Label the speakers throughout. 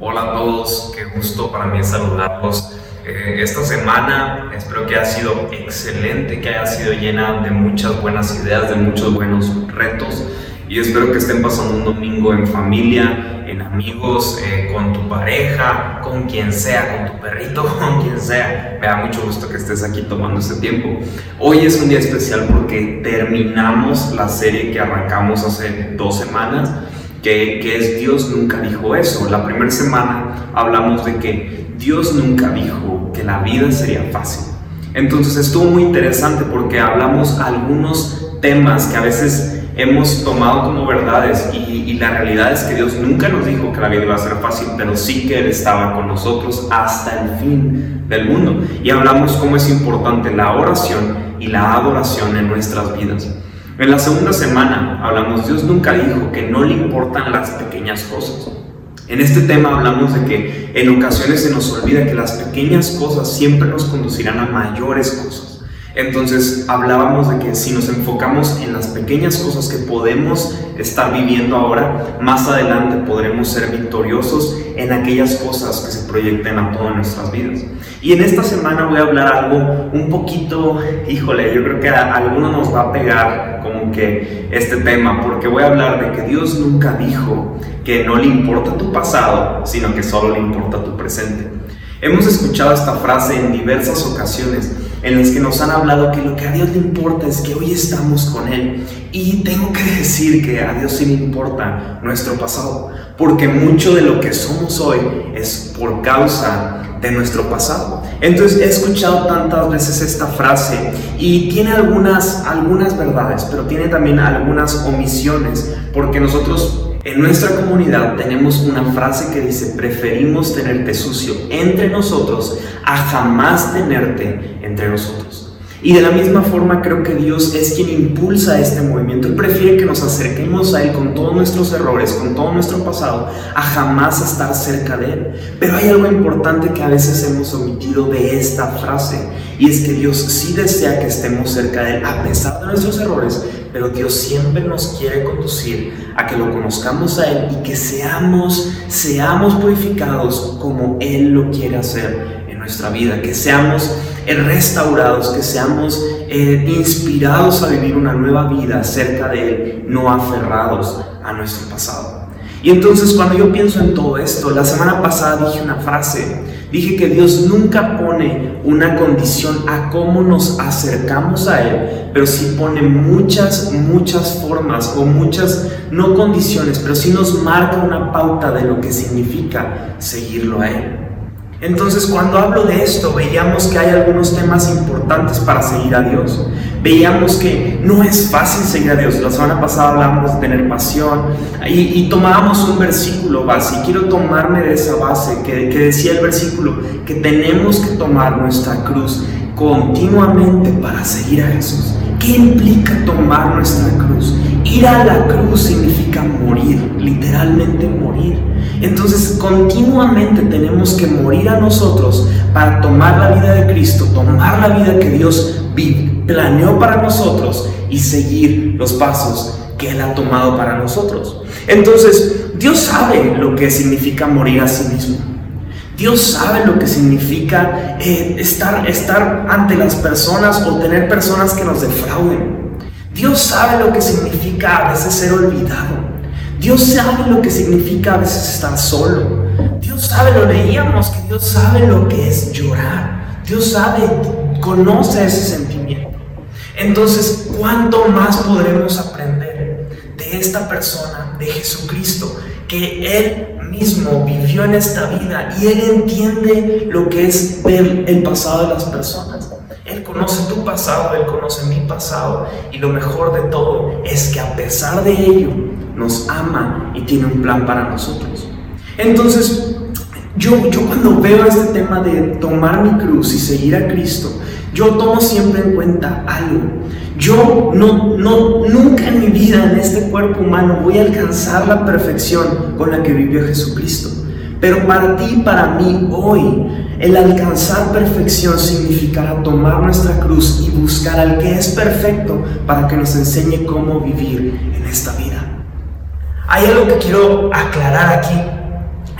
Speaker 1: Hola a todos, qué gusto para mí saludarlos. Eh, esta semana espero que haya sido excelente, que haya sido llena de muchas buenas ideas, de muchos buenos retos y espero que estén pasando un domingo en familia, en amigos, eh, con tu pareja, con quien sea, con tu perrito, con quien sea. Me da mucho gusto que estés aquí tomando este tiempo. Hoy es un día especial porque terminamos la serie que arrancamos hace dos semanas que, es Dios nunca dijo eso. La primera semana hablamos de que Dios nunca dijo que la vida sería fácil. Entonces estuvo muy interesante porque hablamos algunos temas que a veces hemos tomado como verdades y, y, la realidad es que Dios nunca nos dijo que la vida iba a ser fácil, pero sí que Él estaba con nosotros hasta el fin del mundo. Y hablamos cómo es importante la oración y la adoración en nuestras vidas. En la segunda semana hablamos, Dios nunca dijo que no le importan las pequeñas cosas. En este tema hablamos de que en ocasiones se nos olvida que las pequeñas cosas siempre nos conducirán a mayores cosas. Entonces hablábamos de que si nos enfocamos en las pequeñas cosas que podemos estar viviendo ahora, más adelante podremos ser victoriosos en aquellas cosas que se proyecten a todas nuestras vidas. Y en esta semana voy a hablar algo un poquito, híjole, yo creo que a alguno nos va a pegar como que este tema, porque voy a hablar de que Dios nunca dijo que no le importa tu pasado, sino que solo le importa tu presente. Hemos escuchado esta frase en diversas ocasiones en las que nos han hablado que lo que a Dios le importa es que hoy estamos con Él. Y tengo que decir que a Dios sí le importa nuestro pasado, porque mucho de lo que somos hoy es por causa de nuestro pasado. Entonces he escuchado tantas veces esta frase y tiene algunas, algunas verdades, pero tiene también algunas omisiones, porque nosotros en nuestra comunidad tenemos una frase que dice, preferimos tenerte sucio entre nosotros a jamás tenerte entre nosotros. Y de la misma forma creo que Dios es quien impulsa este movimiento. Él prefiere que nos acerquemos a Él con todos nuestros errores, con todo nuestro pasado, a jamás estar cerca de Él. Pero hay algo importante que a veces hemos omitido de esta frase. Y es que Dios sí desea que estemos cerca de Él a pesar de nuestros errores. Pero Dios siempre nos quiere conducir a que lo conozcamos a Él y que seamos, seamos purificados como Él lo quiere hacer en nuestra vida. Que seamos restaurados, que seamos eh, inspirados a vivir una nueva vida cerca de Él, no aferrados a nuestro pasado. Y entonces cuando yo pienso en todo esto, la semana pasada dije una frase, dije que Dios nunca pone una condición a cómo nos acercamos a Él, pero sí pone muchas, muchas formas o muchas, no condiciones, pero sí nos marca una pauta de lo que significa seguirlo a Él. Entonces cuando hablo de esto, veíamos que hay algunos temas importantes para seguir a Dios. Veíamos que no es fácil seguir a Dios. La semana pasada hablamos de tener pasión y, tomábamos un versículo base. Quiero tomarme de esa base que, que decía el versículo, que tenemos que tomar nuestra cruz continuamente para seguir a Jesús. ¿Qué implica tomar nuestra cruz? Ir a la cruz significa morir, literalmente morir. Entonces continuamente tenemos que morir a nosotros para tomar la vida de Cristo, tomar la vida que Dios planeó para nosotros y seguir los pasos que Él ha tomado para nosotros. Entonces, Dios sabe lo que significa morir a sí mismo. Dios sabe lo que significa eh, estar, estar ante las personas o tener personas que nos defrauden. Dios sabe lo que significa a veces ser olvidado. Dios sabe lo que significa a veces estar solo. Dios sabe, lo leíamos, que Dios sabe lo que es llorar. Dios sabe, conoce ese sentimiento. Entonces, ¿cuánto más podremos aprender de esta persona, de Jesucristo, que Él mismo vivió en esta vida y Él entiende lo que es ver el pasado de las personas? Conoce tu pasado, Él conoce mi pasado y lo mejor de todo es que a pesar de ello, nos ama y tiene un plan para nosotros. Entonces, yo, yo cuando veo este tema de tomar mi cruz y seguir a Cristo, yo tomo siempre en cuenta algo. Yo no, no, nunca en mi vida, en este cuerpo humano, voy a alcanzar la perfección con la que vivió Jesucristo. Pero para ti y para mí hoy, el alcanzar perfección significará tomar nuestra cruz y buscar al que es perfecto para que nos enseñe cómo vivir en esta vida. Hay algo que quiero aclarar aquí.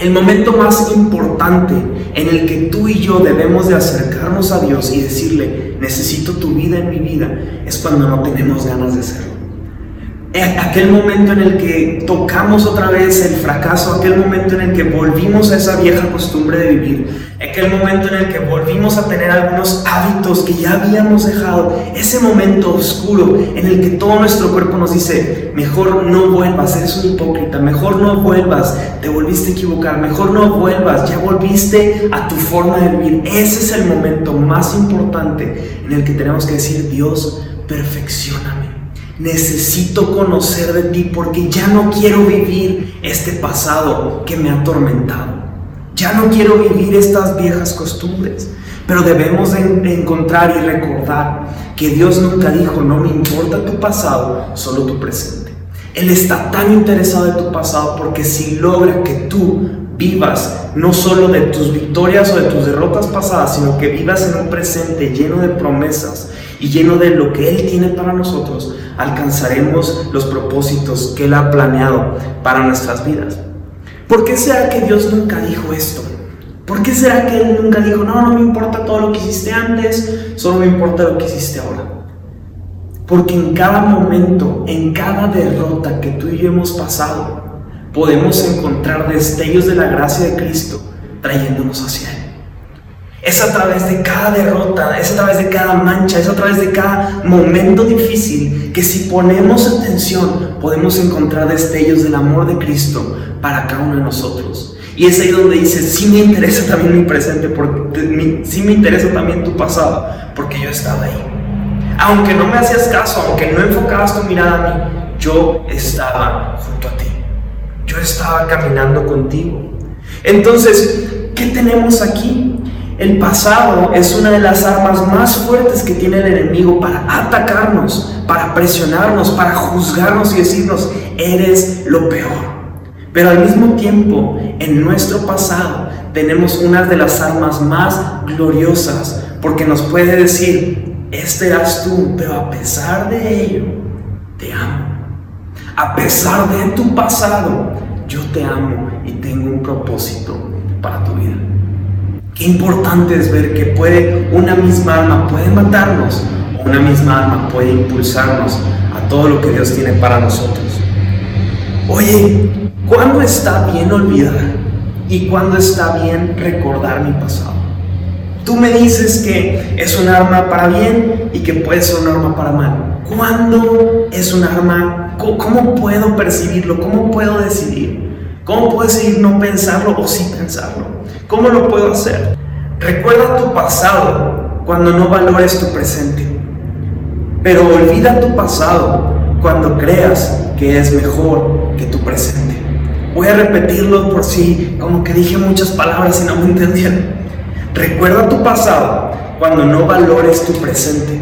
Speaker 2: El momento más importante en el que tú y yo debemos de acercarnos a Dios y decirle, necesito tu vida en mi vida, es cuando no tenemos ganas de hacerlo. Aquel momento en el que tocamos otra vez el fracaso, aquel momento en el que volvimos a esa vieja costumbre de vivir, aquel momento en el que volvimos a tener algunos hábitos que ya habíamos dejado, ese momento oscuro en el que todo nuestro cuerpo nos dice, mejor no vuelvas, eres un hipócrita, mejor no vuelvas, te volviste a equivocar, mejor no vuelvas, ya volviste a tu forma de vivir. Ese es el momento más importante en el que tenemos que decir, Dios, perfeccioname necesito conocer de ti porque ya no quiero vivir este pasado que me ha atormentado. Ya no quiero vivir estas viejas costumbres. Pero debemos de encontrar y recordar que Dios nunca dijo, no me importa tu pasado, solo tu presente. Él está tan interesado en tu pasado porque si logra que tú vivas no solo de tus victorias o de tus derrotas pasadas, sino que vivas en un presente lleno de promesas y lleno de lo que Él tiene para nosotros, alcanzaremos los propósitos que Él ha planeado para nuestras vidas. ¿Por qué será que Dios nunca dijo esto? ¿Por qué será que Él nunca dijo, no, no me importa todo lo que hiciste antes, solo me importa lo que hiciste ahora? Porque en cada momento, en cada derrota que tú y yo hemos pasado, podemos encontrar destellos de la gracia de Cristo trayéndonos hacia Él. Es a través de cada derrota, es a través de cada mancha, es a través de cada momento difícil que si ponemos atención podemos encontrar destellos del amor de Cristo para cada uno de nosotros. Y es ahí donde dice, sí me interesa también mi presente, porque, sí me interesa también tu pasado, porque yo estaba ahí. Aunque no me hacías caso, aunque no enfocabas tu mirada a mí, yo estaba junto a ti. Yo estaba caminando contigo. Entonces, ¿qué tenemos aquí? El pasado es una de las armas más fuertes que tiene el enemigo para atacarnos, para presionarnos, para juzgarnos y decirnos, eres lo peor. Pero al mismo tiempo, en nuestro pasado tenemos una de las armas más gloriosas, porque nos puede decir, este eras tú, pero a pesar de ello, te amo. A pesar de tu pasado, yo te amo y tengo un propósito para tu vida. Qué importante es ver que puede una misma alma puede matarnos una misma alma puede impulsarnos a todo lo que Dios tiene para nosotros. Oye, ¿cuándo está bien olvidar y cuándo está bien recordar mi pasado? Tú me dices que es un arma para bien y que puede ser un arma para mal. ¿Cuándo es un arma? ¿Cómo puedo percibirlo? ¿Cómo puedo decidir? ¿Cómo puedo decidir no pensarlo o sí pensarlo? ¿Cómo lo puedo hacer? Recuerda tu pasado cuando no valores tu presente. Pero olvida tu pasado cuando creas que es mejor que tu presente. Voy a repetirlo por si como que dije muchas palabras y no me entendieron. Recuerda tu pasado cuando no valores tu presente.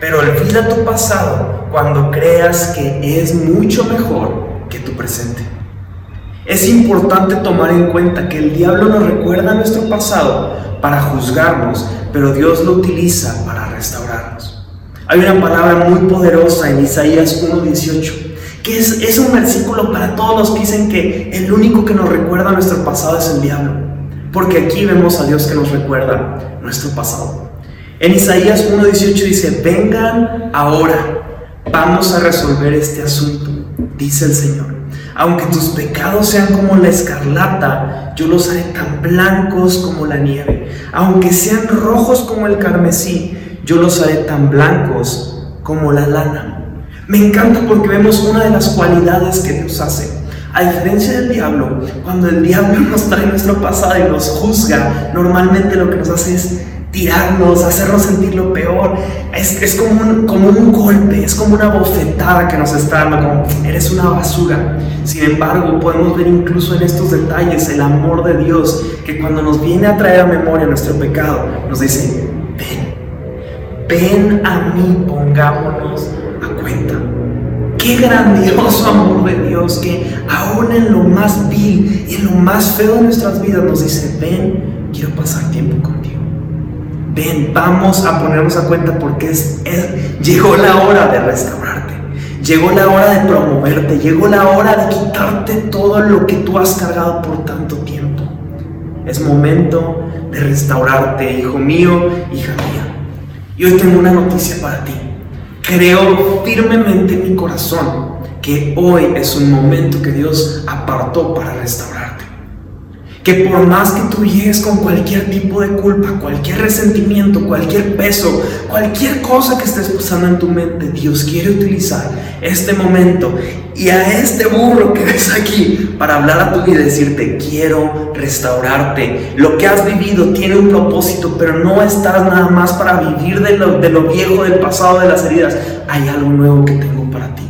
Speaker 2: Pero olvida tu pasado cuando creas que es mucho mejor que tu presente. Es importante tomar en cuenta que el diablo nos recuerda nuestro pasado para juzgarnos, pero Dios lo utiliza para restaurarnos. Hay una palabra muy poderosa en Isaías 1.18, que es, es un versículo para todos los que dicen que el único que nos recuerda nuestro pasado es el diablo, porque aquí vemos a Dios que nos recuerda nuestro pasado. En Isaías 1.18 dice, vengan ahora, vamos a resolver este asunto, dice el Señor. Aunque tus pecados sean como la escarlata, yo los haré tan blancos como la nieve. Aunque sean rojos como el carmesí, yo los haré tan blancos como la lana. Me encanta porque vemos una de las cualidades que Dios hace. A diferencia del diablo, cuando el diablo nos trae nuestro pasado y nos juzga, normalmente lo que nos hace es tirarnos, hacernos sentir lo peor. Es, es como, un, como un golpe, es como una bofetada que nos está dando, como eres una basura. Sin embargo, podemos ver incluso en estos detalles el amor de Dios, que cuando nos viene a traer a memoria nuestro pecado, nos dice, ven, ven a mí, pongámonos a cuenta. Qué grandioso amor de Dios que aún en lo más vil y en lo más feo de nuestras vidas nos dice, ven, quiero pasar tiempo contigo ven, vamos a ponernos a cuenta porque es, llegó la hora de restaurarte. Llegó la hora de promoverte, llegó la hora de quitarte todo lo que tú has cargado por tanto tiempo. Es momento de restaurarte, hijo mío, hija mía. Y hoy tengo una noticia para ti. Creo firmemente en mi corazón que hoy es un momento que Dios apartó para restaurarte. Que por más que tú llegues con cualquier tipo de culpa, cualquier resentimiento, cualquier peso, cualquier cosa que estés pasando en tu mente, Dios quiere utilizar este momento y a este burro que ves aquí para hablar a tu vida y decirte, quiero restaurarte. Lo que has vivido tiene un propósito, pero no estás nada más para vivir de lo, de lo viejo, del pasado, de las heridas. Hay algo nuevo que tengo para ti.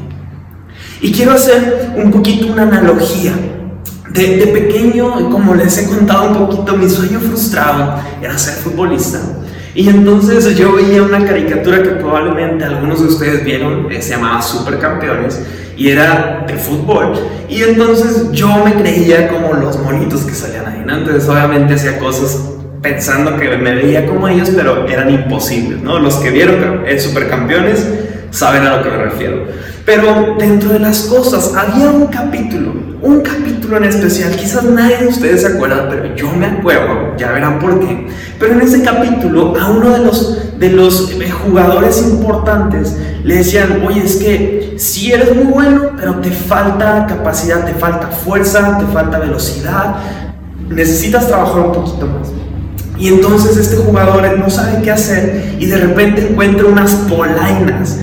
Speaker 2: Y quiero hacer un poquito una analogía. De, de, pequeño, como les he contado un poquito, mi sueño frustrado era ser futbolista. Y entonces yo veía una caricatura que probablemente algunos de ustedes vieron, eh, se llamaba Supercampeones, y era de fútbol. Y entonces yo me creía como los monitos que salían ahí, ¿no? Entonces obviamente hacía cosas pensando que me veía como ellos, pero eran imposibles, ¿no? Los que vieron el Supercampeones saben a lo que me refiero. Pero dentro de las cosas había un capítulo, un capítulo en especial, quizás nadie de ustedes se acuerda, pero yo me acuerdo, ya verán por qué. Pero en ese capítulo a uno de los, de los eh, jugadores importantes le decían, oye, es que si eres muy bueno, pero te falta capacidad, te falta fuerza, te falta velocidad, necesitas trabajar un poquito más. Y entonces este jugador no sabe qué hacer y de repente encuentra unas polainas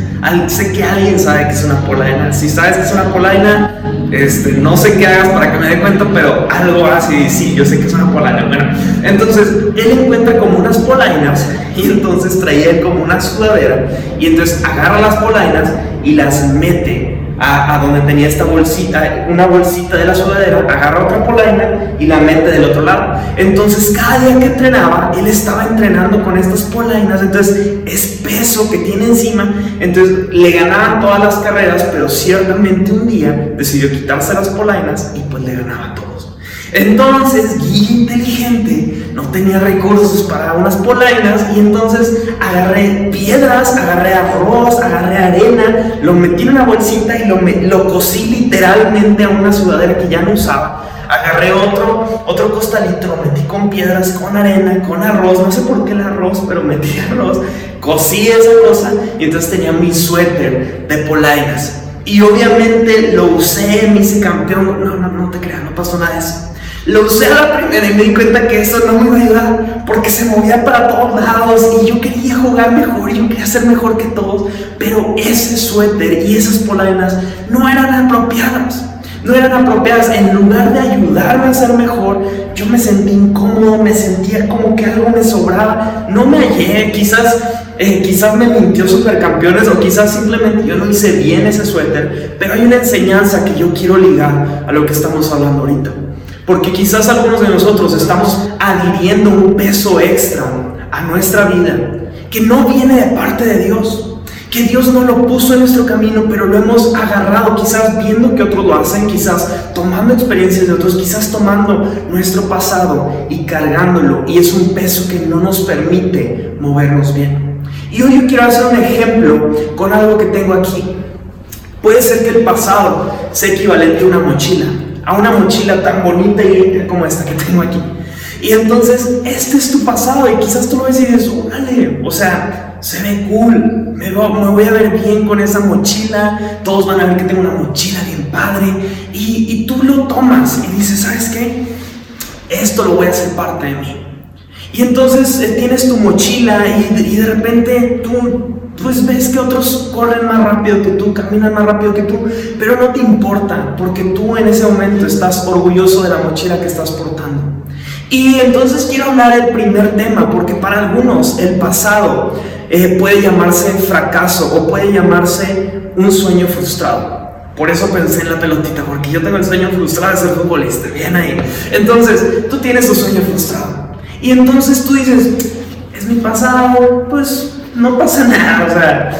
Speaker 2: sé que alguien sabe que es una polaina. Si sabes que es una polaina, este, no sé qué hagas para que me dé cuenta, pero algo así, sí, yo sé que es una polaina. Bueno, entonces él encuentra como unas polainas y entonces traía como una sudadera y entonces agarra las polainas y las mete a, donde tenía esta bolsita, una bolsita de la sudadera, agarra otra polaina y la mete del otro lado. Entonces, cada día que entrenaba, él estaba entrenando con estas polainas, entonces es peso que tiene encima, entonces le ganaban todas las carreras, pero ciertamente un día decidió quitarse las polainas y pues le ganaba a todos. Entonces, Guille inteligente no tenía recursos para unas polainas y entonces agarré piedras, agarré arroz, agarré arena, lo metí en una bolsita y lo, lo cosí literalmente a una sudadera que ya no usaba. Agarré otro, otro costalito, lo metí con piedras, con arena, con arroz, no sé por qué el arroz, pero metí arroz, cosí esa cosa y entonces tenía mi suéter de polainas. Y obviamente lo usé, me hice campeón. No, no, no te creas, no pasó nada de eso. Lo usé a la primera y me di cuenta que eso no me iba a ayudar porque se movía para todos lados y yo quería jugar mejor, y yo quería ser mejor que todos, pero ese suéter y esas polainas no eran apropiadas. No eran apropiadas. En lugar de ayudarme a ser mejor, yo me sentí incómodo, me sentía como que algo me sobraba. No me hallé, quizás eh, quizás me mintió Supercampeones o quizás simplemente yo no hice bien ese suéter, pero hay una enseñanza que yo quiero ligar a lo que estamos hablando ahorita. Porque quizás algunos de nosotros estamos adhiriendo un peso extra a nuestra vida que no viene de parte de Dios. Que Dios no lo puso en nuestro camino, pero lo hemos agarrado, quizás viendo que otros lo hacen, quizás tomando experiencias de otros, quizás tomando nuestro pasado y cargándolo. Y es un peso que no nos permite movernos bien. Y hoy yo quiero hacer un ejemplo con algo que tengo aquí. Puede ser que el pasado sea equivalente a una mochila a una mochila tan bonita y como esta que tengo aquí. Y entonces, este es tu pasado y quizás tú lo ves y dices, órale, o sea, se ve cool, me, voy a ver bien con esa mochila, todos van a ver que tengo una mochila bien padre, y, y tú lo tomas y dices, ¿sabes qué? Esto lo voy a hacer parte de mí. Y entonces eh, tienes tu mochila y, y de repente tú pues ves que otros corren más rápido que tú, caminan más rápido que tú, pero no te importa, porque tú en ese momento estás orgulloso de la mochila que estás portando. Y entonces quiero hablar del primer tema, porque para algunos el pasado eh, puede llamarse fracaso o puede llamarse un sueño frustrado. Por eso pensé en la pelotita, porque yo tengo el sueño frustrado de ser futbolista, bien ahí. Entonces, tú tienes tu sueño frustrado. Y entonces tú dices, es mi pasado, pues no pasa nada, o sea,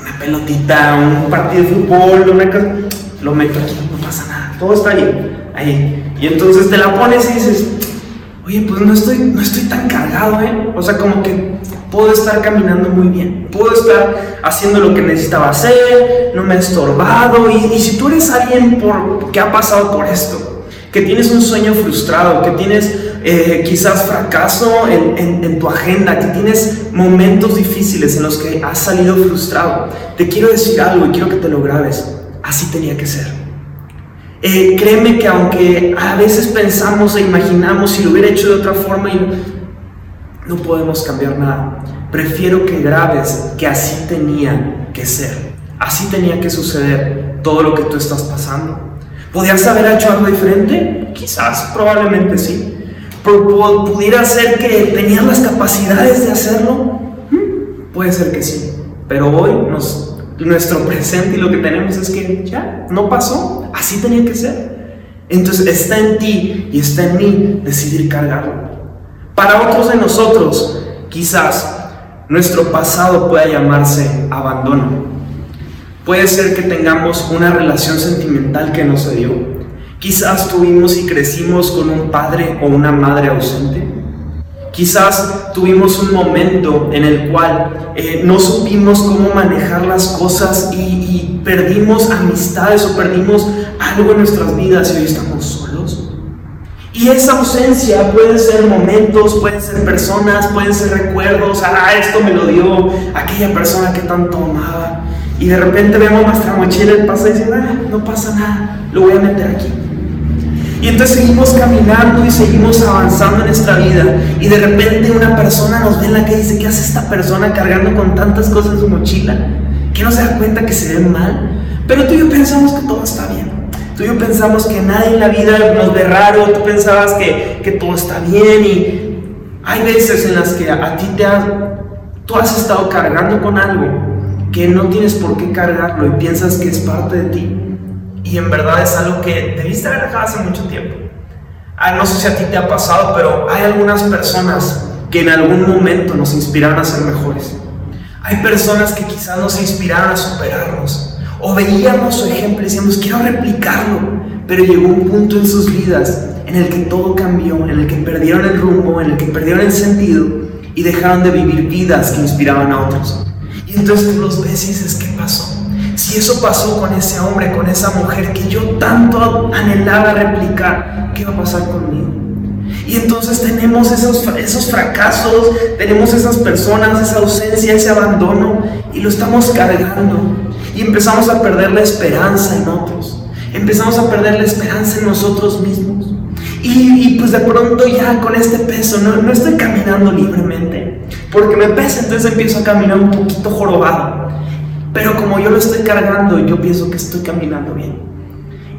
Speaker 2: una pelotita, un partido de fútbol, una cosa, lo meto aquí, no pasa nada, todo está ahí, ahí. Y entonces te la pones y dices, oye, pues no estoy, no estoy tan cargado, ¿eh? O sea, como que puedo estar caminando muy bien, puedo estar haciendo lo que necesitaba hacer, no me he estorbado. Y, si tú eres alguien por, que ha pasado por esto, que tienes un sueño frustrado, que tienes eh, quizás fracaso en, en, tu agenda, que tienes momentos difíciles en los que has salido frustrado, te quiero decir algo y quiero que te lo grabes. Así tenía que ser. Eh, créeme que aunque a veces pensamos e imaginamos si lo hubiera hecho de otra forma y no podemos cambiar nada, prefiero que grabes que así tenía que ser. Así tenía que suceder todo lo que tú estás pasando. ¿Podrías haber hecho algo diferente? Quizás, probablemente sí. ¿Pudiera ser que tenías las capacidades de hacerlo? Puede ser que sí. Pero hoy nuestro presente y lo que tenemos es que ya, no pasó. Así tenía que ser. Entonces está en ti y está en mí decidir cargarlo. Para otros de nosotros, quizás nuestro pasado pueda llamarse abandono. Puede ser que tengamos una relación sentimental que no se dio. Quizás tuvimos y crecimos con un padre o una madre ausente. Quizás tuvimos un momento en el cual eh, no supimos cómo manejar las cosas y, y perdimos amistades o perdimos algo en nuestras vidas y hoy estamos solos. Y esa ausencia pueden ser momentos, pueden ser personas, pueden ser recuerdos. Ah, esto me lo dio aquella persona que tanto amaba. Y de repente vemos nuestra mochila y pasa y dice, ah, no pasa nada, lo voy a meter aquí. Y entonces seguimos caminando y seguimos avanzando en nuestra vida. Y de repente una persona nos ve en la calle y dice, ¿qué hace esta persona cargando con tantas cosas en su mochila? Que no se da cuenta que se ve mal. Pero tú y yo pensamos que todo está bien. Tú y yo pensamos que nadie en la vida nos ve raro. Tú pensabas que, que todo está bien. Y hay veces en las que a, ti te has, tú has estado cargando con algo que no tienes por qué cargarlo y piensas que es parte de ti. Y en verdad es algo que debiste haber dejado hace mucho tiempo. Ah, no sé si a ti te ha pasado, pero hay algunas personas que en algún momento nos inspiraron a ser mejores. Hay personas que quizás nos inspiraron a superarnos. O veíamos su ejemplo y decíamos, quiero replicarlo. Pero llegó un punto en sus vidas en el que todo cambió, en el que perdieron el rumbo, en el que perdieron el sentido y dejaron de vivir vidas que inspiraban a otros. Y entonces los ves y ¿qué pasó? Si eso pasó con ese hombre, con esa mujer que yo tanto anhelaba replicar, ¿qué va a pasar conmigo? Y entonces tenemos esos, esos fracasos, tenemos esas personas, esa ausencia, ese abandono, y lo estamos cargando. Y empezamos a perder la esperanza en otros. Empezamos a perder la esperanza en nosotros mismos. Y, pues de pronto ya con este peso no, no estoy caminando libremente, porque me pesa, entonces empiezo a caminar un poquito jorobado. Pero como yo lo estoy cargando, yo pienso que estoy caminando bien.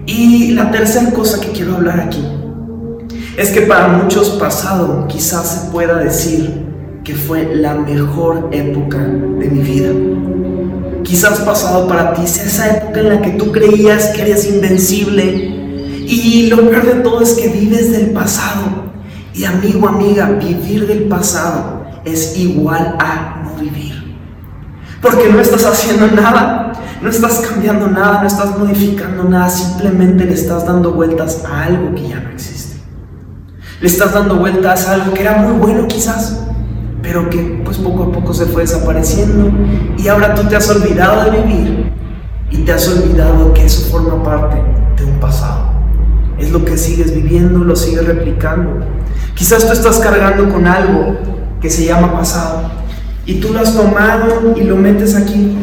Speaker 2: Y la tercera cosa que quiero hablar aquí es que para muchos pasado quizás se pueda decir que fue la mejor época de mi vida. Quizás pasado para ti sea esa época en la que tú creías que eres invencible, y lo peor de todo es que vives del pasado. Y amigo, amiga, vivir del pasado es igual a no vivir. Porque no estás haciendo nada, no estás cambiando nada, no estás modificando nada, simplemente le estás dando vueltas a algo que ya no existe. Le estás dando vueltas a algo que era muy bueno quizás, pero que pues poco a poco se fue desapareciendo y ahora tú te has olvidado de vivir y te has olvidado que eso forma parte de un pasado es lo que sigues viviendo, lo sigues replicando. Quizás tú estás cargando con algo que se llama pasado y tú lo has tomado y lo metes aquí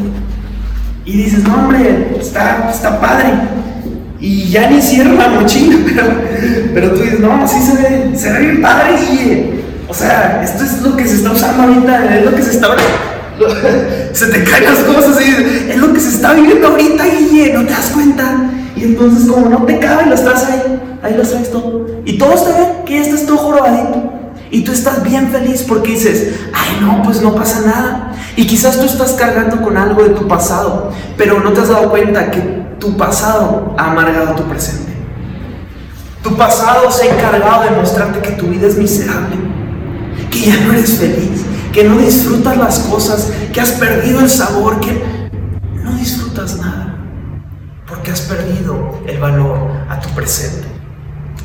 Speaker 2: y dices, no hombre, está, está padre. Y ya ni cierra la mochila, pero, pero tú dices, no, sí se ve, se ve bien padre, y O sea, esto es lo que se está usando ahorita, es lo que se está... se te caen las cosas y es lo que se está viviendo ahorita, Guille, no te das cuenta. Y entonces como no te cabe, lo estás ahí, ahí lo traes todo. Y todos te ven que ya estás todo jorobadito. Y tú estás bien feliz porque dices, ay no, pues no pasa nada. Y quizás tú estás cargando con algo de tu pasado, pero no te has dado cuenta que tu pasado ha amargado tu presente. Tu pasado se ha encargado de mostrarte que tu vida es miserable, que ya no eres feliz, que no disfrutas las cosas, que has perdido el sabor, que no disfrutas nada porque has perdido el valor a tu presente.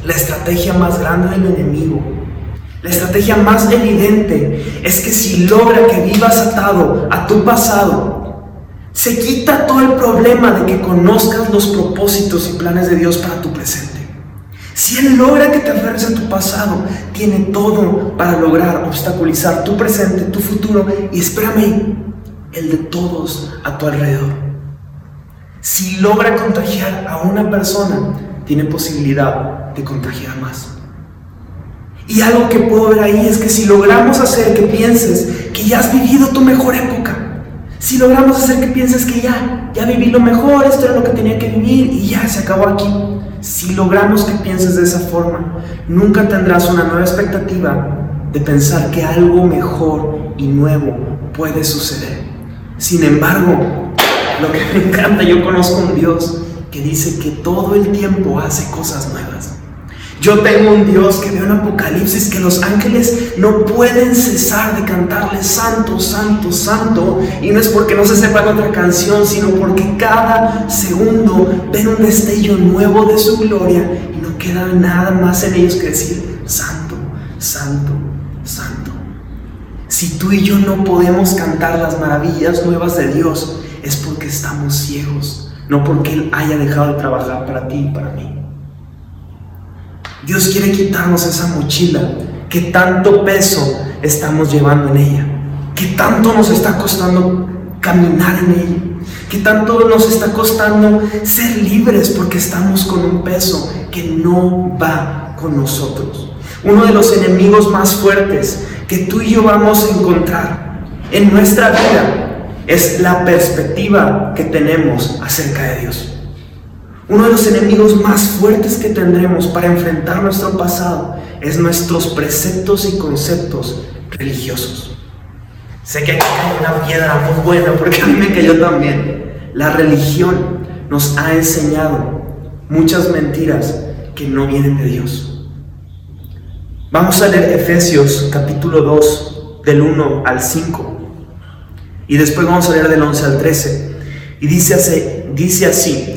Speaker 2: La estrategia más grande del enemigo, La estrategia más evidente es que si logra que vivas atado a tu pasado, se quita todo el problema de que conozcas los propósitos y planes de Dios para tu presente. Si Él logra que te aferres a tu pasado, tiene todo para lograr obstaculizar tu presente, tu futuro y espérame, el de todos a tu alrededor. Si logra contagiar a una persona, tiene posibilidad de contagiar más. Y algo que puedo ver ahí es que si logramos hacer que pienses que ya has vivido tu mejor época, si logramos hacer que pienses que ya, ya viví lo mejor, esto era lo que tenía que vivir y ya se acabó aquí. Si logramos que pienses de esa forma, nunca tendrás una nueva expectativa de pensar que algo mejor y nuevo puede suceder. Sin embargo, lo que me encanta, yo conozco un Dios que dice que todo el tiempo hace cosas nuevas. Yo tengo un Dios que veo en Apocalipsis que los ángeles no pueden cesar de cantarle santo, santo, santo. Y no es porque no se sepan otra canción, sino porque cada segundo ven un destello nuevo de su gloria y no queda nada más en ellos que decir santo, santo, santo. Si tú y yo no podemos cantar las maravillas nuevas de Dios, es porque estamos ciegos, no porque Él haya dejado de trabajar para ti y para mí. Dios quiere quitarnos esa mochila que tanto peso estamos llevando en ella, que tanto nos está costando caminar en ella, que tanto nos está costando ser libres porque estamos con un peso que no va con nosotros. Uno de los enemigos más fuertes que tú y yo vamos a encontrar en nuestra vida es la perspectiva que tenemos acerca de Dios. Uno de los enemigos más fuertes que tendremos para enfrentar nuestro pasado es nuestros preceptos y conceptos religiosos. Sé que aquí hay una piedra muy buena porque a mí me cayó también. La religión nos ha enseñado muchas mentiras que no vienen de Dios. Vamos a leer Efesios capítulo 2 del 1 al 5 y después vamos a leer del 11 al 13 y dice así, dice así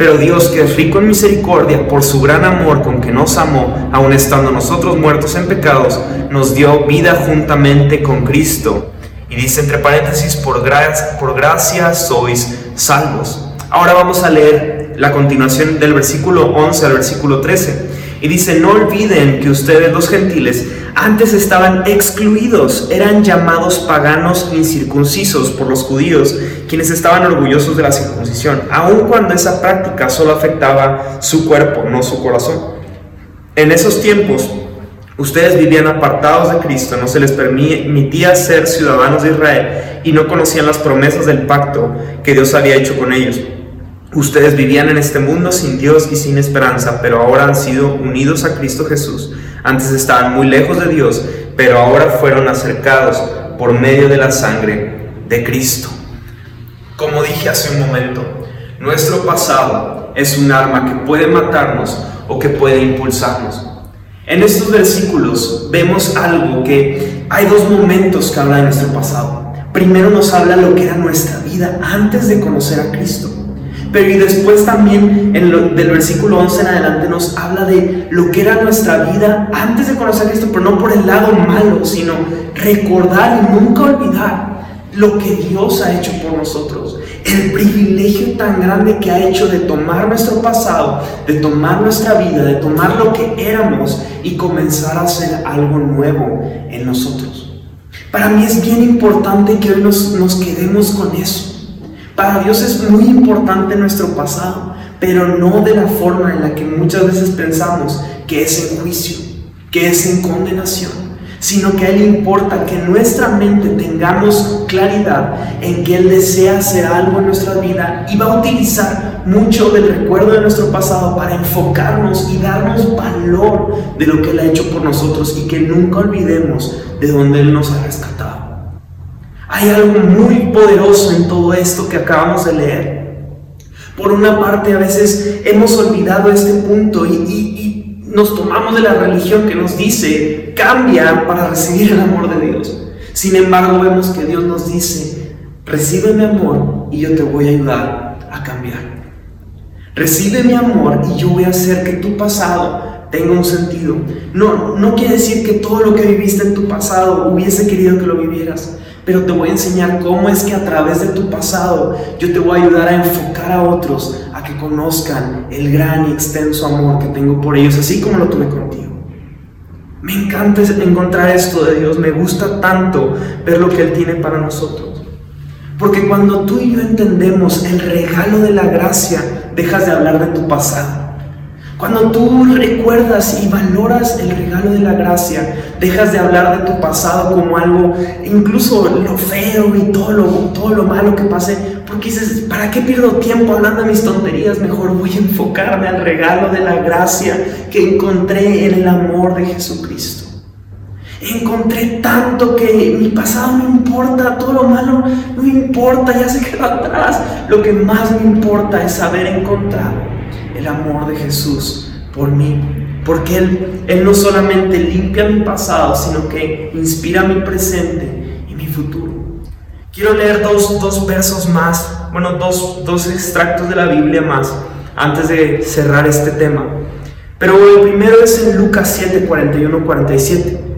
Speaker 2: pero Dios, que es rico en misericordia, por su gran amor con que nos amó, aun estando nosotros muertos en pecados, nos dio vida juntamente con Cristo. Y dice entre paréntesis, por, gracia, por gracia sois salvos. Ahora vamos a leer la continuación del versículo 11 al versículo 13. Y dice, no olviden que ustedes los gentiles antes estaban excluidos, eran llamados paganos incircuncisos por los judíos, quienes estaban orgullosos de la circuncisión, aun cuando esa práctica solo afectaba su cuerpo, no su corazón. En esos tiempos, ustedes vivían apartados de Cristo, no se les permitía ser ciudadanos de Israel y no conocían las promesas del pacto que Dios había hecho con ellos. Ustedes vivían en este mundo sin Dios y sin esperanza, pero ahora han sido unidos a Cristo Jesús antes estaban muy lejos de Dios, pero ahora fueron acercados por medio de la sangre de Cristo. Como dije hace un momento, nuestro pasado es un arma que puede matarnos o que puede impulsarnos. En estos versículos vemos algo que hay dos momentos que habla de nuestro pasado. Primero nos habla lo que era nuestra vida antes de conocer a Cristo. Pero y después también en del versículo 11 en adelante nos habla de lo que era nuestra vida antes de conocer a Cristo, pero no por el lado malo, sino recordar y nunca olvidar lo que Dios ha hecho por nosotros. El privilegio tan grande que ha hecho de tomar nuestro pasado, de tomar nuestra vida, de tomar lo que éramos y comenzar a hacer algo nuevo en nosotros. Para mí es bien importante que hoy nos, nos quedemos con eso. Para Dios es muy importante nuestro pasado, pero no de la forma en la que muchas veces pensamos que es en juicio, que es en condenación. sino que a Él importa que nuestra mente tengamos claridad en que Él desea hacer algo en nuestra vida y va a utilizar mucho del recuerdo de nuestro pasado para enfocarnos y darnos valor de lo que Él ha hecho por nosotros y que nunca olvidemos de dónde Él nos ha rescatado. Hay algo muy poderoso en todo esto que acabamos de leer. Por una parte, a veces hemos olvidado este punto y, nos tomamos de la religión que nos dice, cambia para recibir el amor de Dios. Sin embargo, vemos que Dios nos dice, recibe mi amor y yo te voy a ayudar a cambiar. Recibe mi amor y yo voy a hacer que tu pasado tenga un sentido. No, no quiere decir que todo lo que viviste en tu pasado hubiese querido que lo vivieras, pero te voy a enseñar cómo es que a través de tu pasado yo te voy a ayudar a enfocar a otros a que conozcan el gran y extenso amor que tengo por ellos, así como lo tuve contigo. Me encanta encontrar esto de Dios, me gusta tanto ver lo que Él tiene para nosotros. Porque cuando tú y yo entendemos el regalo de la gracia, dejas de hablar de tu pasado cuando tú recuerdas y valoras el regalo de la gracia, dejas de hablar de tu pasado como algo, incluso lo feo y todo lo, todo lo malo que pase, porque dices, ¿para qué pierdo tiempo hablando de mis tonterías? Mejor voy a enfocarme al regalo de la gracia que encontré en el amor de Jesucristo. Encontré tanto que mi pasado no importa, todo lo malo no importa, ya se quedó atrás. Lo que más me importa es haber encontrado el amor de Jesús por mí. Porque Él, Él no solamente limpia mi pasado, sino que inspira mi presente y mi futuro. Quiero leer dos, dos versos más, bueno, dos, dos extractos de la Biblia más, antes de cerrar este tema. Pero el primero es en Lucas 7, 41, 47.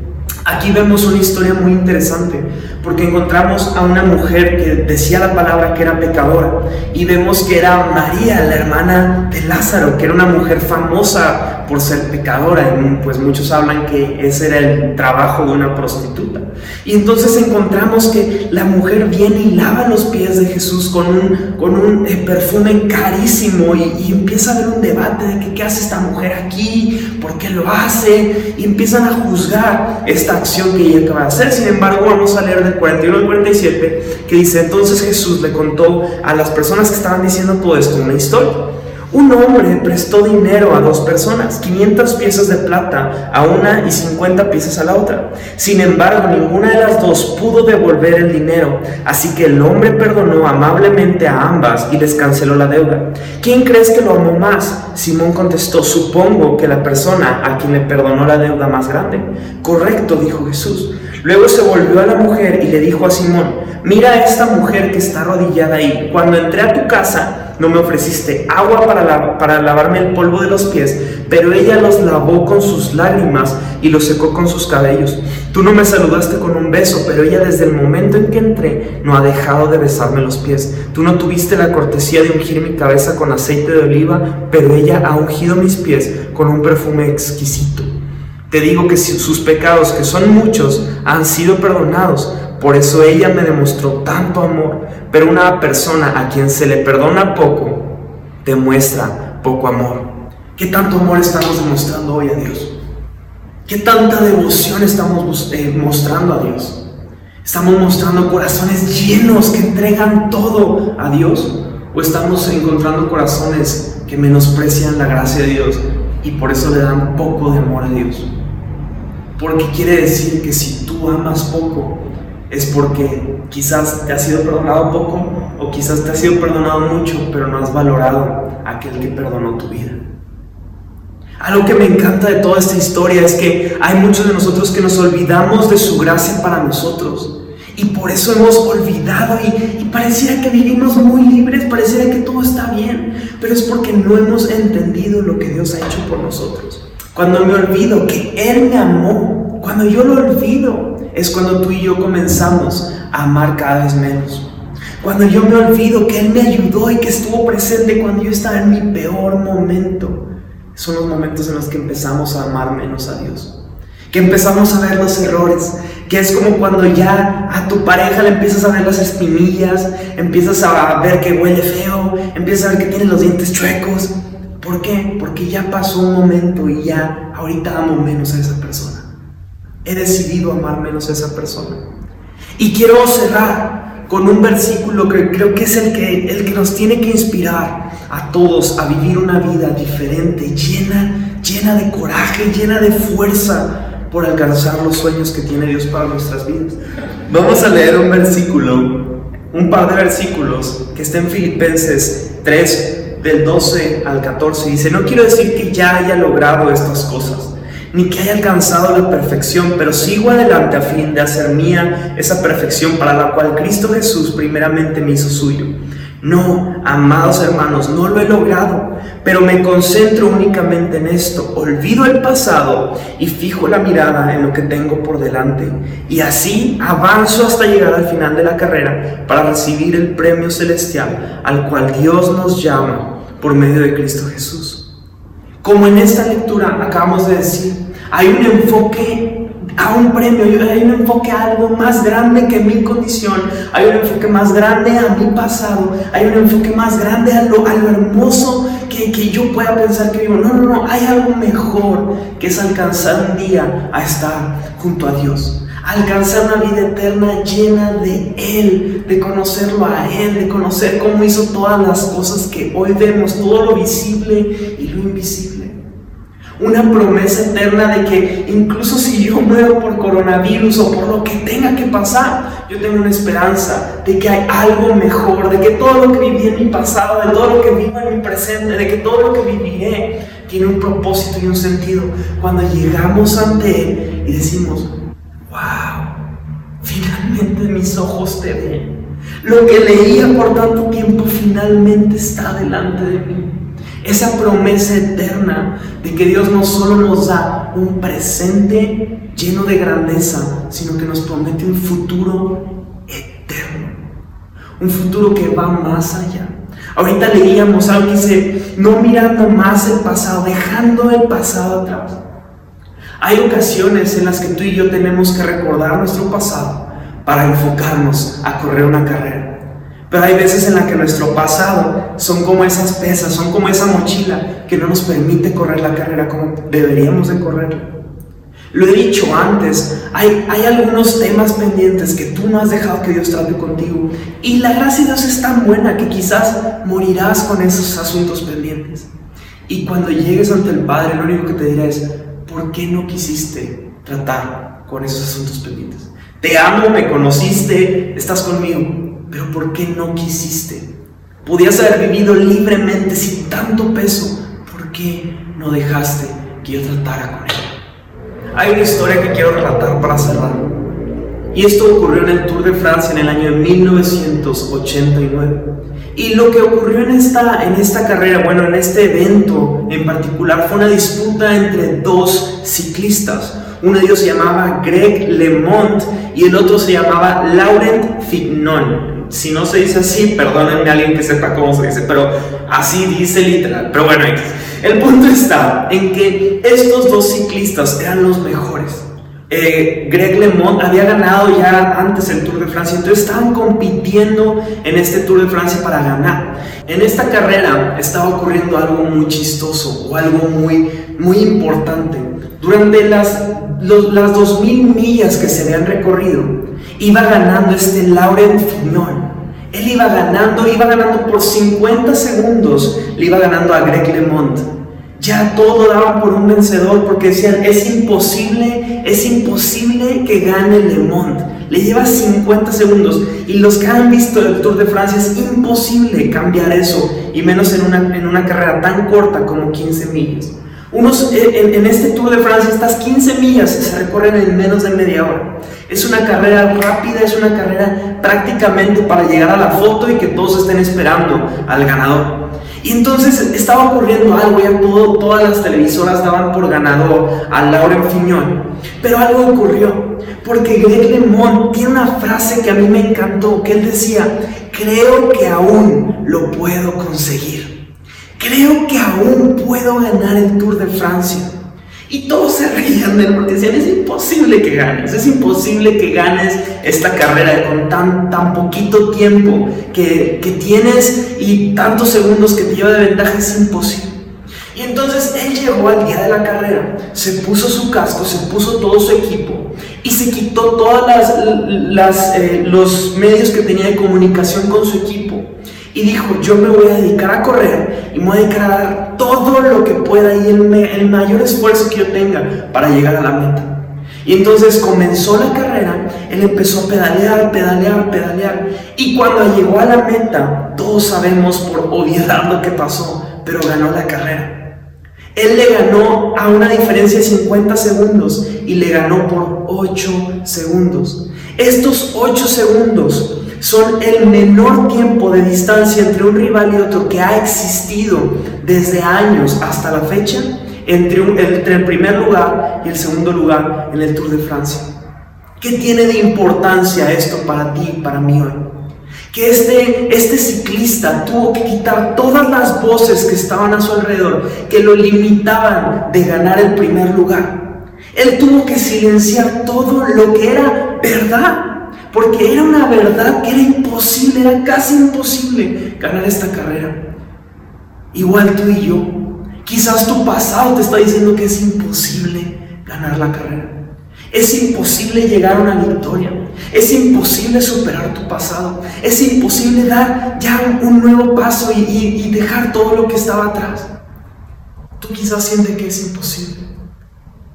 Speaker 2: Aquí vemos una historia muy interesante porque encontramos a una mujer que decía la palabra que era pecadora y vemos que era María, la hermana de Lázaro, que era una mujer famosa por ser pecadora y pues muchos hablan que ese era el trabajo de una prostituta. Y entonces encontramos que la mujer viene y lava los pies de Jesús con un, con un eh, perfume carísimo y, empieza a haber un debate de que qué hace esta mujer aquí, por qué lo hace, y empiezan a juzgar esta acción que ella acaba de hacer. Sin embargo, vamos a leer del 41 al 47 que dice, entonces Jesús le contó a las personas que estaban diciendo todo esto una historia. Un hombre prestó dinero a dos personas, 500 piezas de plata a una y 50 piezas a la otra. Sin embargo, ninguna de las dos pudo devolver el dinero, así que el hombre perdonó amablemente a ambas y les canceló la deuda. ¿Quién crees que lo amó más? Simón contestó, supongo que la persona a quien le perdonó la deuda más grande. Correcto, dijo Jesús. Luego se volvió a la mujer y le dijo a Simón, mira a esta mujer que está arrodillada ahí. Cuando entré a tu casa, no me ofreciste agua para, para lavarme el polvo de los pies, pero ella los lavó con sus lágrimas y los secó con sus cabellos. Tú no me saludaste con un beso, pero ella desde el momento en que entré no ha dejado de besarme los pies. Tú no tuviste la cortesía de ungir mi cabeza con aceite de oliva, pero ella ha ungido mis pies con un perfume exquisito. Te digo que sus pecados, que son muchos, han sido perdonados por eso ella me demostró tanto amor, pero una persona a quien se le perdona poco, demuestra poco amor. ¿Qué tanto amor estamos demostrando hoy a Dios? ¿Qué tanta devoción estamos eh, mostrando a Dios? ¿Estamos mostrando corazones llenos que entregan todo a Dios? ¿O estamos encontrando corazones que menosprecian la gracia de Dios y por eso le dan poco de amor a Dios? Porque quiere decir que si tú amas poco, es porque quizás te ha sido perdonado poco o quizás te ha sido perdonado mucho, pero no has valorado a aquel que perdonó tu vida. Algo que me encanta de toda esta historia es que hay muchos de nosotros que nos olvidamos de su gracia para nosotros. Y por eso hemos olvidado y, y, pareciera que vivimos muy libres, pareciera que todo está bien, pero es porque no hemos entendido lo que Dios ha hecho por nosotros. Cuando me olvido que Él me amó, cuando yo lo olvido, es cuando tú y yo comenzamos a amar cada vez menos. Cuando yo me olvido que Él me ayudó y que estuvo presente cuando yo estaba en mi peor momento. Son los momentos en los que empezamos a amar menos a Dios. Que empezamos a ver los errores. Que es como cuando ya a tu pareja le empiezas a ver las espinillas, empiezas a ver que huele feo, empiezas a ver que tiene los dientes chuecos. ¿Por qué? Porque ya pasó un momento y ya ahorita amo menos a esa persona. he decidido amar menos a esa persona. Y quiero cerrar con un versículo que creo que es el que, el que nos tiene que inspirar a todos a vivir una vida diferente, llena, llena de coraje, llena de fuerza por alcanzar los sueños que tiene Dios para nuestras vidas. Vamos a leer un versículo, un par de versículos que está en Filipenses 3, del 12 al 14. Dice, no quiero decir que ya haya logrado estas cosas ni que haya alcanzado la perfección, pero sigo adelante a fin de hacer mía esa perfección para la cual Cristo Jesús primeramente me hizo suyo. No, amados hermanos, no lo he logrado, pero me concentro únicamente en esto. Olvido el pasado y fijo la mirada en lo que tengo por delante. Y así avanzo hasta llegar al final de la carrera para recibir el premio celestial al cual Dios nos llama por medio de Cristo Jesús. Como en esta lectura acabamos de decir, hay un enfoque a un premio, hay un enfoque a algo más grande que mi condición, hay un enfoque más grande a mi pasado, hay un enfoque más grande a lo, a lo hermoso que, que yo pueda pensar que vivo. No, no, no, hay algo mejor que es alcanzar un día a estar junto a Dios alcanzar una vida eterna llena de Él, de conocerlo a Él, de conocer cómo hizo todas las cosas que hoy vemos, todo lo visible y lo invisible. Una promesa eterna de que incluso si yo muero por coronavirus o por lo que tenga que pasar, yo tengo una esperanza de que hay algo mejor, de que todo lo que viví en mi pasado, de todo lo que vivo en mi presente, de que todo lo que viviré tiene un propósito y un sentido. Cuando llegamos ante Él y decimos, finalmente mis ojos te ven. Lo que leía por tanto tiempo finalmente está delante de mí. Esa promesa eterna de que Dios no solo nos da un presente lleno de grandeza, sino que nos promete un futuro eterno. Un futuro que va más allá. Ahorita leíamos algo que dice, no mirando más el pasado, dejando el pasado atrás. Hay ocasiones en las que tú y yo tenemos que recordar nuestro pasado para enfocarnos a correr una carrera. Pero hay veces en las que nuestro pasado son como esas pesas, son como esa mochila que no nos permite correr la carrera como deberíamos de correrla. Lo he dicho antes, hay, hay algunos temas pendientes que tú no has dejado que Dios trate contigo. Y la gracia de Dios es tan buena que quizás morirás con esos asuntos pendientes. Y cuando llegues ante el Padre, lo único que te dirá es, ¿por qué no quisiste tratar con esos asuntos pendientes? Te amo, me conociste, estás conmigo, pero ¿por qué no quisiste? Podías haber vivido libremente sin tanto peso. ¿Por qué no dejaste que yo tratara con él? Hay una historia que quiero relatar para cerrar. Y esto ocurrió en el Tour de Francia en el año de 1989. Y lo que ocurrió en esta, en esta carrera, bueno, en este evento en particular, fue una disputa entre dos ciclistas. Uno de ellos se llamaba Greg LeMond y el otro se llamaba Laurent Fignon. Si no se dice así, perdónenme a alguien que sepa cómo se dice, pero así dice literal. Pero bueno, el punto está en que estos dos ciclistas eran los mejores. Eh, Greg LeMond había ganado ya antes el Tour de Francia, entonces estaban compitiendo en este Tour de Francia para ganar. En esta carrera estaba ocurriendo algo muy chistoso o algo muy, muy importante. Durante las, las 2.000 millas que se habían recorrido, iba ganando este Laurent Fignon. Él iba ganando, iba ganando por 50 segundos, le iba ganando a Greg LeMond ya todo daban por un vencedor porque decían, es imposible, es imposible que gane Le Monde. Le lleva 50 segundos y los que han visto el Tour de Francia es imposible cambiar eso y menos en una, en una carrera tan corta como 15 millas. Unos, en, en, este Tour de Francia estas 15 millas se recorren en menos de media hora. Es una carrera rápida, es una carrera prácticamente para llegar a la foto y que todos estén esperando al ganador. Y entonces estaba ocurriendo algo, ya todo, todas las televisoras daban por ganador a Lauren Fiñón. Pero algo ocurrió, porque Greg LeMond tiene una frase que a mí me encantó, que él decía, creo que aún lo puedo conseguir. Creo que aún puedo ganar el Tour de Francia. Y todos se reían de él porque decían, es imposible que ganes, es imposible que ganes esta carrera con tan, tan poquito tiempo que, que tienes y tantos segundos que te lleva de ventaja, es imposible. Y entonces él llegó al día de la carrera, se puso su casco, se puso todo su equipo y se quitó todos las, eh, los medios que tenía de comunicación con su equipo y dijo, yo me voy a dedicar a correr y me voy a dedicar a dar todo lo que pueda y el, mayor esfuerzo que yo tenga para llegar a la meta. Y entonces comenzó la carrera, él empezó a pedalear, pedalear, pedalear. Y cuando llegó a la meta, todos sabemos por obviedad lo que pasó, pero ganó la carrera. Él le ganó a una diferencia de 50 segundos y le ganó por 8 segundos. Estos 8 segundos son el menor tiempo de distancia entre un rival y otro que ha existido desde años hasta la fecha entre, entre el primer lugar y el segundo lugar en el Tour de Francia. ¿Qué tiene de importancia esto para ti y para mí hoy? Que este, este ciclista tuvo que quitar todas las voces que estaban a su alrededor, que lo limitaban de ganar el primer lugar. Él tuvo que silenciar todo lo que era verdad porque era una verdad que era imposible, era casi imposible ganar esta carrera. Igual tú y yo, quizás tu pasado te está diciendo que es imposible ganar la carrera. Es imposible llegar a una victoria. Es imposible superar tu pasado. Es imposible dar ya un nuevo paso y, y dejar todo lo que estaba atrás. Tú quizás sientes que es imposible.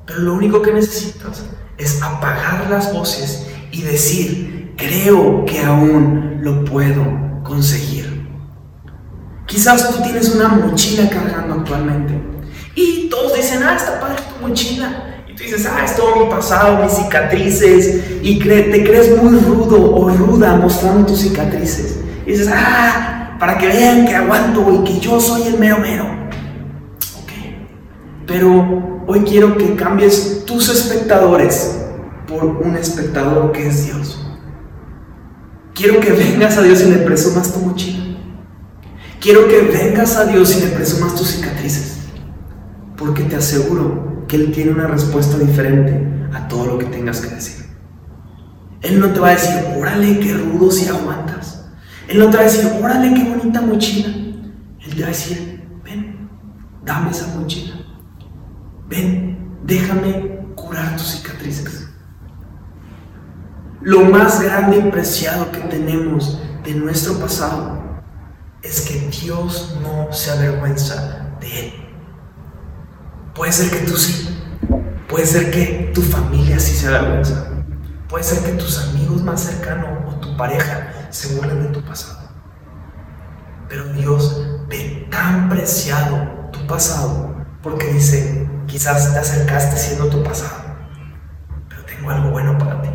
Speaker 2: Pero lo único que necesitas es apagar las voces y decir, creo que aún lo puedo conseguir. Quizás tú tienes una mochila cargando actualmente y todos dicen, ah, está padre tu mochila. Y tú dices, ah, es todo mi pasado, mis cicatrices, y te crees muy rudo o ruda mostrando tus cicatrices. Y dices, ah, para que vean que aguanto y que yo soy el mero mero. Ok, pero hoy quiero que cambies tus espectadores por un espectador que es Dios. Quiero que vengas a Dios y le presumas tu mochila. Quiero que vengas a Dios y le presumas tus cicatrices. Porque te aseguro que Él tiene una respuesta diferente a todo lo que tengas que decir. Él no te va a decir, órale, qué rudo si aguantas. Él no te va a decir, órale, qué bonita mochila. Él te va a decir, ven, dame esa mochila. Ven, déjame curar tus cicatrices. Lo más grande y preciado que tenemos de nuestro pasado es que Dios no se avergüenza de él. Puede ser que tú sí, puede ser que tu familia sí se avergüenza, puede ser que tus amigos más cercanos o tu pareja se burlen de tu pasado. Pero Dios ve tan preciado tu pasado porque dice, quizás te acercaste siendo tu pasado, pero tengo algo bueno para ti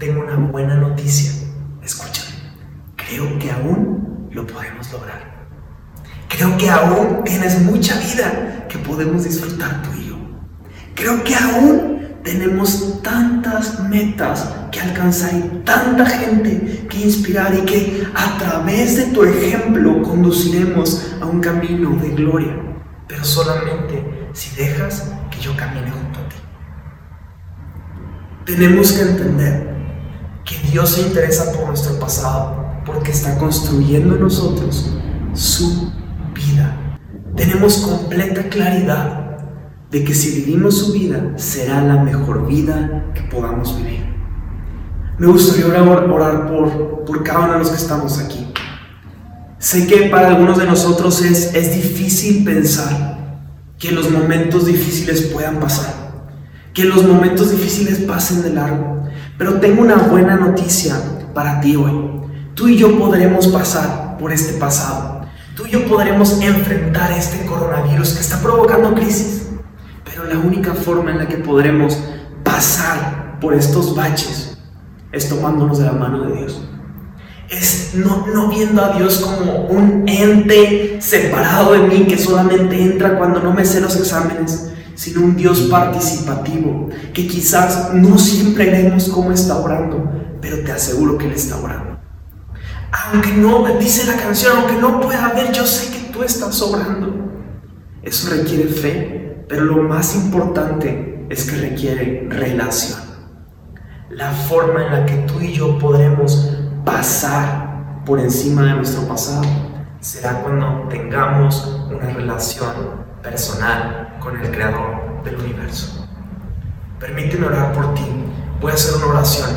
Speaker 2: tengo una buena noticia. Escúchame, creo que aún lo podemos lograr. Creo que aún tienes mucha vida que podemos disfrutar tú y yo. Creo que aún tenemos tantas metas que alcanzar y tanta gente que inspirar y que a través de tu ejemplo conduciremos a un camino de gloria. Pero solamente si dejas que yo camine junto a ti. Tenemos que entender que Dios se interesa por nuestro pasado porque está construyendo en nosotros su vida. Tenemos completa claridad de que si vivimos su vida será la mejor vida que podamos vivir. Me gustaría orar, orar por, por cada uno de los que estamos aquí. Sé que para algunos de nosotros es, es difícil pensar que los momentos difíciles puedan pasar, que los momentos difíciles pasen de largo. Pero tengo una buena noticia para ti hoy. Tú y yo podremos pasar por este pasado. Tú y yo podremos enfrentar este coronavirus que está provocando crisis. Pero la única forma en la que podremos pasar por estos baches es tomándonos de la mano de Dios. Es no, no viendo a Dios como un ente separado de mí que solamente entra cuando no me sé los exámenes sino un Dios participativo, que quizás no siempre vemos cómo está orando, pero te aseguro que Él está orando. Aunque no, dice la canción, aunque no pueda ver, yo sé que tú estás orando. Eso requiere fe, pero lo más importante es que requiere relación. La forma en la que tú y yo podremos pasar por encima de nuestro pasado será cuando tengamos una relación personal con el Creador del universo. Permíteme orar por ti voy a hacer una oración.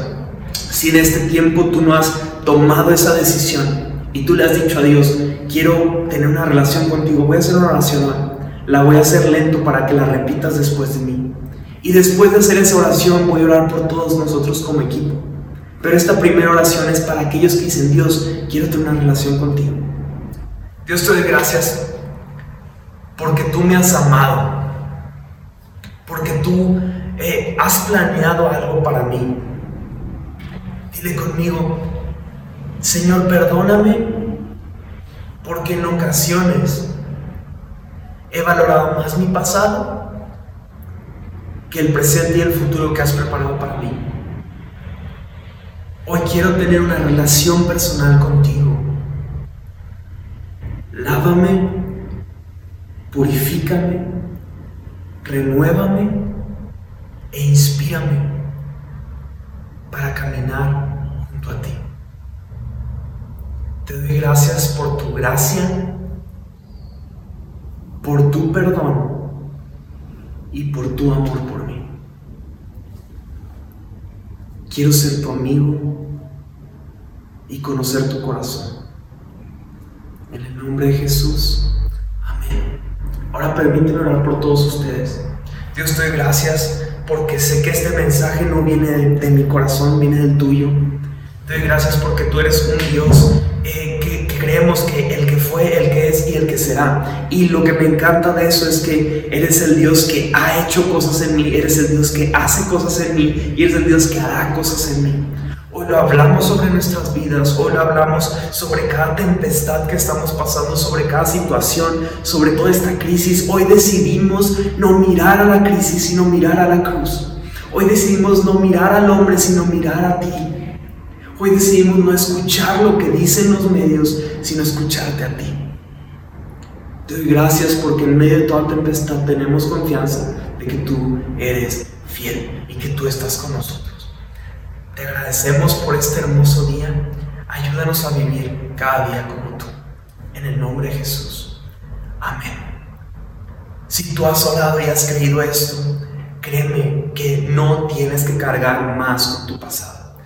Speaker 2: Si en este tiempo tú no has tomado esa decisión y tú le has dicho a Dios, quiero tener una relación contigo, voy a hacer una oración La voy a hacer lento para que la repitas después de mí. Y después de hacer esa oración voy a orar por todos nosotros como equipo. Pero esta primera oración es para aquellos que dicen, Dios, quiero tener una relación contigo. Dios te doy gracias porque tú me has amado, porque tú eh, has planeado algo para mí. Dile conmigo, Señor, perdóname porque en ocasiones he valorado más mi pasado que el presente y el futuro que has preparado para mí. Hoy quiero tener una relación personal contigo. Lávame, purifícame, renuévame e inspírame para caminar junto a ti. Te doy gracias por tu gracia, por tu perdón y por tu amor por mí. Quiero ser tu amigo y conocer tu corazón. En el nombre de Jesús. Amén. Ahora permíteme orar por todos ustedes. Dios te doy gracias porque sé que este mensaje no viene de, mi corazón, viene del tuyo. Te doy gracias porque tú eres un Dios eh, que, que creemos que el que fue, el que es y el que será. Y lo que me encanta de eso es que eres el Dios que ha hecho cosas en mí, eres el Dios que hace cosas en mí y eres el Dios que hará cosas en mí. Lo hablamos sobre nuestras vidas, hoy hablamos sobre cada tempestad que estamos pasando, sobre cada situación, sobre toda esta crisis. Hoy decidimos no mirar a la crisis, sino mirar a la cruz. Hoy decidimos no mirar al hombre, sino mirar a ti. Hoy decidimos no escuchar lo que dicen los medios, sino escucharte a ti. Te doy gracias porque en medio de toda tempestad tenemos confianza de que tú eres fiel y que tú estás con nosotros. Te agradecemos por este hermoso día. Ayúdanos a vivir cada día como tú. En el nombre de Jesús. Amén. Si tú has orado y has creído esto, créeme que no tienes que cargar más con tu pasado.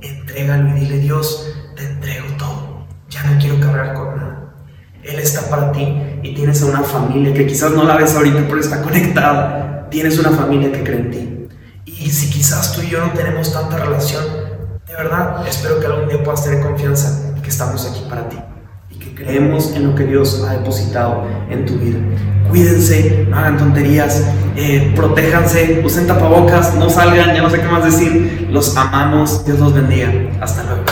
Speaker 2: Entrégalo y dile, Dios, te entrego todo. Ya no quiero cargar con nada. Él está para ti y tienes una familia que quizás no la ves ahorita, pero está conectada. Tienes una familia que cree en ti. Y si quizás tú y yo no tenemos tanta relación, de verdad, espero que algún día puedas tener confianza y que estamos aquí para ti. Y que creemos en lo que Dios ha depositado en tu vida. Cuídense, no hagan tonterías, eh, protéjanse, usen tapabocas, no salgan, ya no sé qué más decir. Los amamos, Dios los bendiga. Hasta luego.